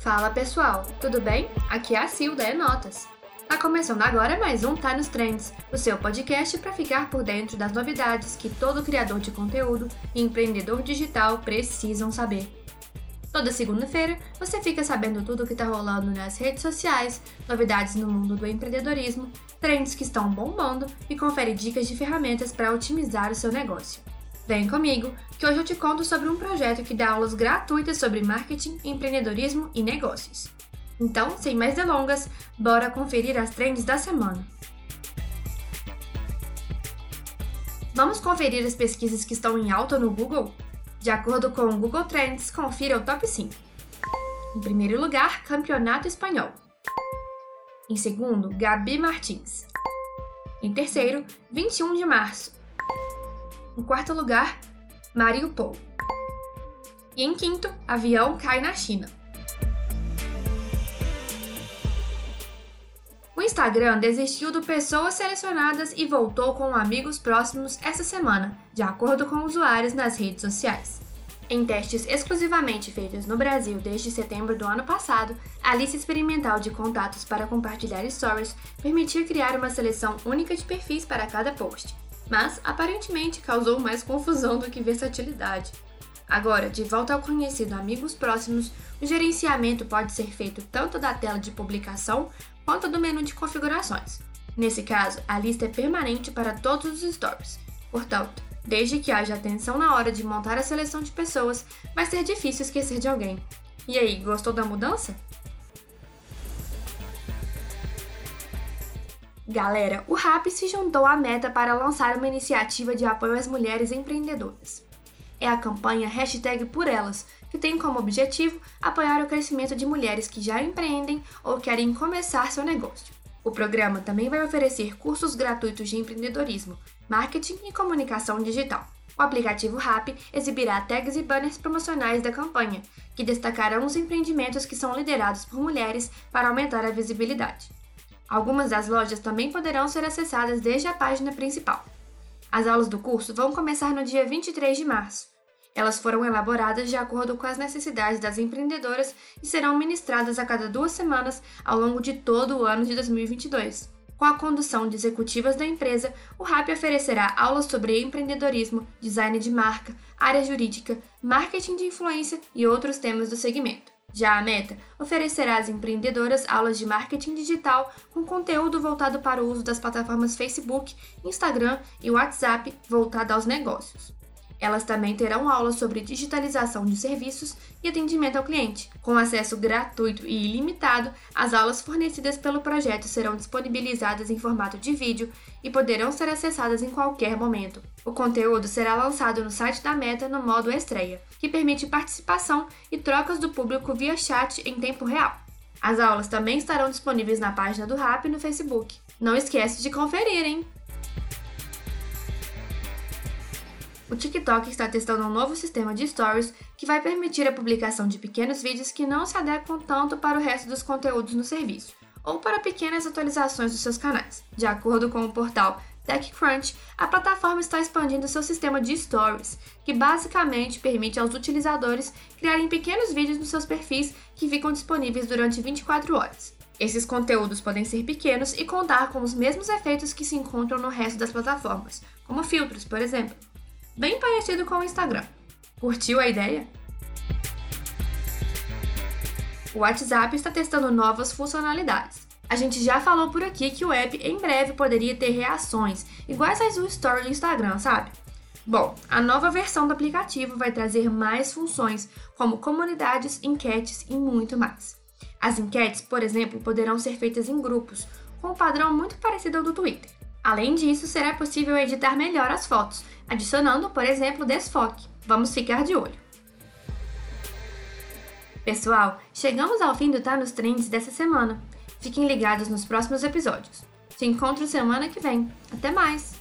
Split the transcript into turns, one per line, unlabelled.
Fala pessoal, tudo bem? Aqui é a Sil da Notas. Tá começando agora mais um Tá nos Trends, o seu podcast para ficar por dentro das novidades que todo criador de conteúdo e empreendedor digital precisam saber. Toda segunda-feira você fica sabendo tudo o que tá rolando nas redes sociais, novidades no mundo do empreendedorismo, trends que estão bombando e confere dicas de ferramentas para otimizar o seu negócio. Vem comigo, que hoje eu te conto sobre um projeto que dá aulas gratuitas sobre marketing, empreendedorismo e negócios. Então, sem mais delongas, bora conferir as trends da semana. Vamos conferir as pesquisas que estão em alta no Google? De acordo com o Google Trends, confira o top 5. Em primeiro lugar, Campeonato Espanhol. Em segundo, Gabi Martins. Em terceiro, 21 de março. Em quarto lugar, Mariupol. E em quinto, avião cai na China. O Instagram desistiu do pessoas selecionadas e voltou com amigos próximos essa semana, de acordo com usuários nas redes sociais. Em testes exclusivamente feitos no Brasil desde setembro do ano passado, a lista experimental de contatos para compartilhar stories permitia criar uma seleção única de perfis para cada post, mas aparentemente causou mais confusão do que versatilidade. Agora, de volta ao conhecido Amigos Próximos, o gerenciamento pode ser feito tanto da tela de publicação quanto do menu de configurações. Nesse caso, a lista é permanente para todos os stories. Portanto, desde que haja atenção na hora de montar a seleção de pessoas, vai ser difícil esquecer de alguém. E aí, gostou da mudança? Galera, o RAP se juntou à meta para lançar uma iniciativa de apoio às mulheres empreendedoras. É a campanha Hashtag Por Elas, que tem como objetivo apoiar o crescimento de mulheres que já empreendem ou querem começar seu negócio. O programa também vai oferecer cursos gratuitos de empreendedorismo, marketing e comunicação digital. O aplicativo RAP exibirá tags e banners promocionais da campanha, que destacarão os empreendimentos que são liderados por mulheres para aumentar a visibilidade. Algumas das lojas também poderão ser acessadas desde a página principal. As aulas do curso vão começar no dia 23 de março. Elas foram elaboradas de acordo com as necessidades das empreendedoras e serão ministradas a cada duas semanas ao longo de todo o ano de 2022. Com a condução de executivas da empresa, o RAP oferecerá aulas sobre empreendedorismo, design de marca, área jurídica, marketing de influência e outros temas do segmento. Já a Meta oferecerá às empreendedoras aulas de marketing digital com conteúdo voltado para o uso das plataformas Facebook, Instagram e WhatsApp voltado aos negócios. Elas também terão aulas sobre digitalização de serviços e atendimento ao cliente. Com acesso gratuito e ilimitado, as aulas fornecidas pelo projeto serão disponibilizadas em formato de vídeo e poderão ser acessadas em qualquer momento. O conteúdo será lançado no site da Meta no modo estreia, que permite participação e trocas do público via chat em tempo real. As aulas também estarão disponíveis na página do RAP no Facebook. Não esquece de conferir, hein? O TikTok está testando um novo sistema de stories que vai permitir a publicação de pequenos vídeos que não se adequam tanto para o resto dos conteúdos no serviço, ou para pequenas atualizações dos seus canais. De acordo com o portal TechCrunch, a plataforma está expandindo seu sistema de stories, que basicamente permite aos utilizadores criarem pequenos vídeos nos seus perfis que ficam disponíveis durante 24 horas. Esses conteúdos podem ser pequenos e contar com os mesmos efeitos que se encontram no resto das plataformas, como filtros, por exemplo bem parecido com o Instagram. Curtiu a ideia? O WhatsApp está testando novas funcionalidades. A gente já falou por aqui que o app em breve poderia ter reações, iguais às do Story do Instagram, sabe? Bom, a nova versão do aplicativo vai trazer mais funções, como comunidades, enquetes e muito mais. As enquetes, por exemplo, poderão ser feitas em grupos, com um padrão muito parecido ao do Twitter. Além disso, será possível editar melhor as fotos, adicionando, por exemplo, desfoque. Vamos ficar de olho. Pessoal, chegamos ao fim do Tá nos Trends dessa semana. Fiquem ligados nos próximos episódios. Se encontro semana que vem. Até mais!